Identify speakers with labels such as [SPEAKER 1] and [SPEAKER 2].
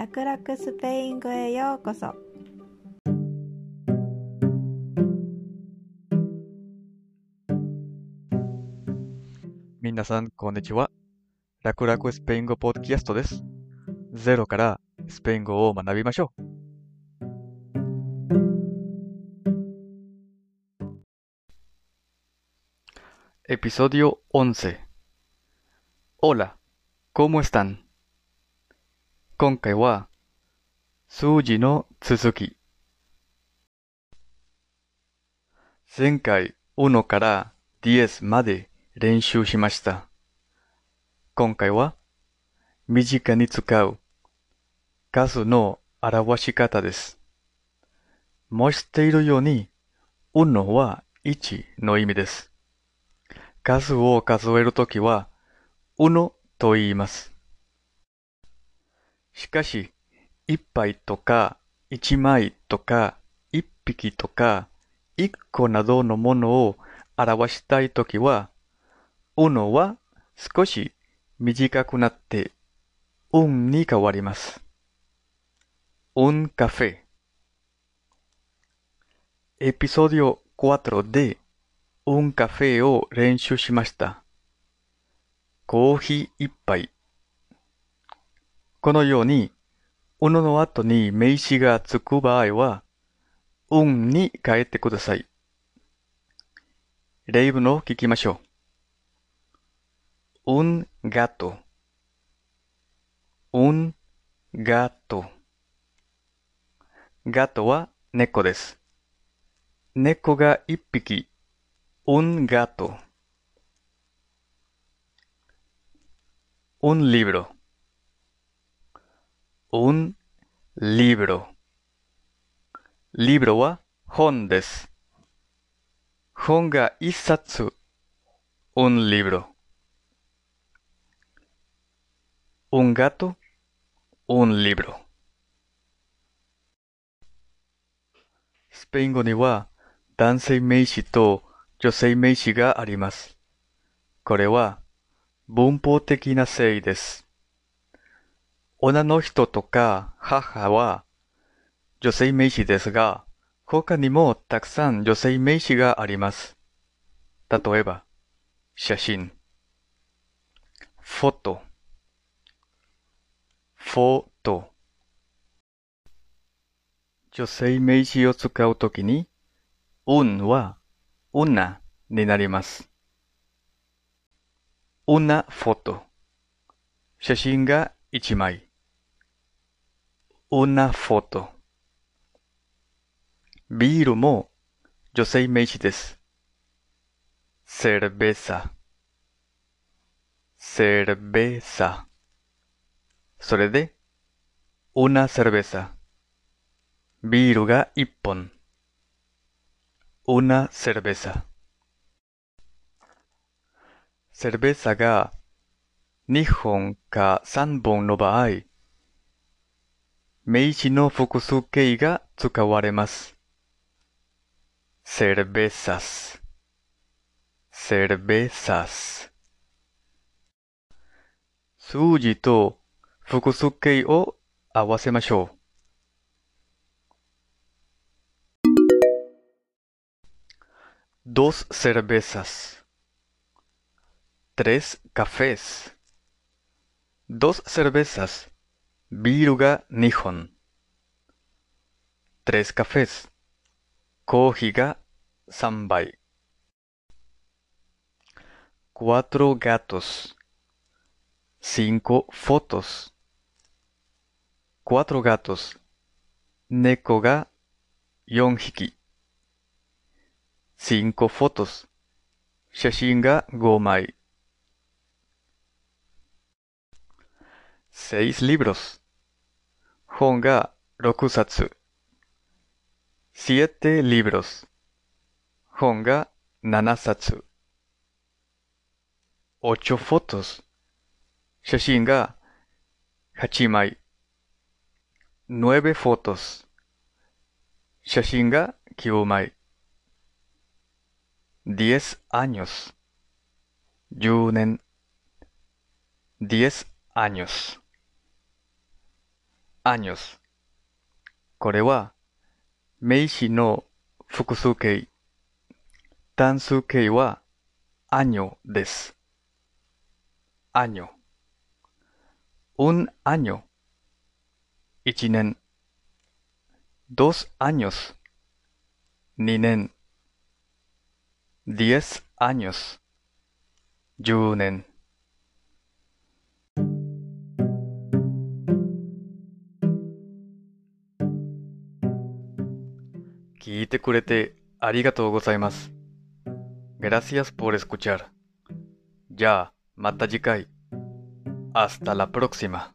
[SPEAKER 1] 楽々スペイン語へようこそ
[SPEAKER 2] 皆さん、こんにちは。楽々スペイン語ポッドキャストです。ゼロからスペイン語を学びましょう。Episodio 11 Hola, ¿cómo están? 今回は数字の続き。前回1から10まで練習しました。今回は身近に使う数の表し方です。もう知っているように、1は1の意味です。数を数えるときは、1と言います。しかし、一杯とか一枚とか一匹とか一個などのものを表したいときは、uno は少し短くなって、un に変わります。un café。エピソード4で un café を練習しました。コーヒー一杯。このように、uno の後に名詞がつく場合は、un に変えてください。例文を聞きましょう。un gato, un gato. ガトは猫です。猫が一匹、un gato. un libro, un libro. リブロは本です。本が一冊、un libro. Un gato, un libro. スペイン語には男性名詞と女性名詞があります。これは文法的なせいです。女の人とか母は女性名詞ですが、他にもたくさん女性名詞があります。例えば、写真、フォト、フォト。女性名詞を使うときに、un は una になります。una foto。写真が一枚。Una foto。ビールも女性名詞です。cerveza。cerveza。それで、una cerveza。ビールが一本。una cerveza。cerveza が二本か三本の場合、名詞の複数形が使われます。cervezas。cervezas。数字と複数形を合わせましょう。dos cervezas, tres cafés, dos cervezas, ビールが2本、tres cafés, コーヒーが3杯、cuatro gatos, cinco fotos, cuatro gatos, 猫が4匹、cinco fotos. 写真が5枚。seis libros. 本が6冊。siete libros. 本が7冊。ocho fotos. 写真が8枚。nueve fotos. 写真が9枚。diez años. 10年。diez años. años。これは名詞の複数形。単数形は año です。año。un año。一年。dos años。二年。diez años。十年。聞いてくれてありがとうございます。Gracias por escuchar. じゃあ、また次回。Hasta la próxima.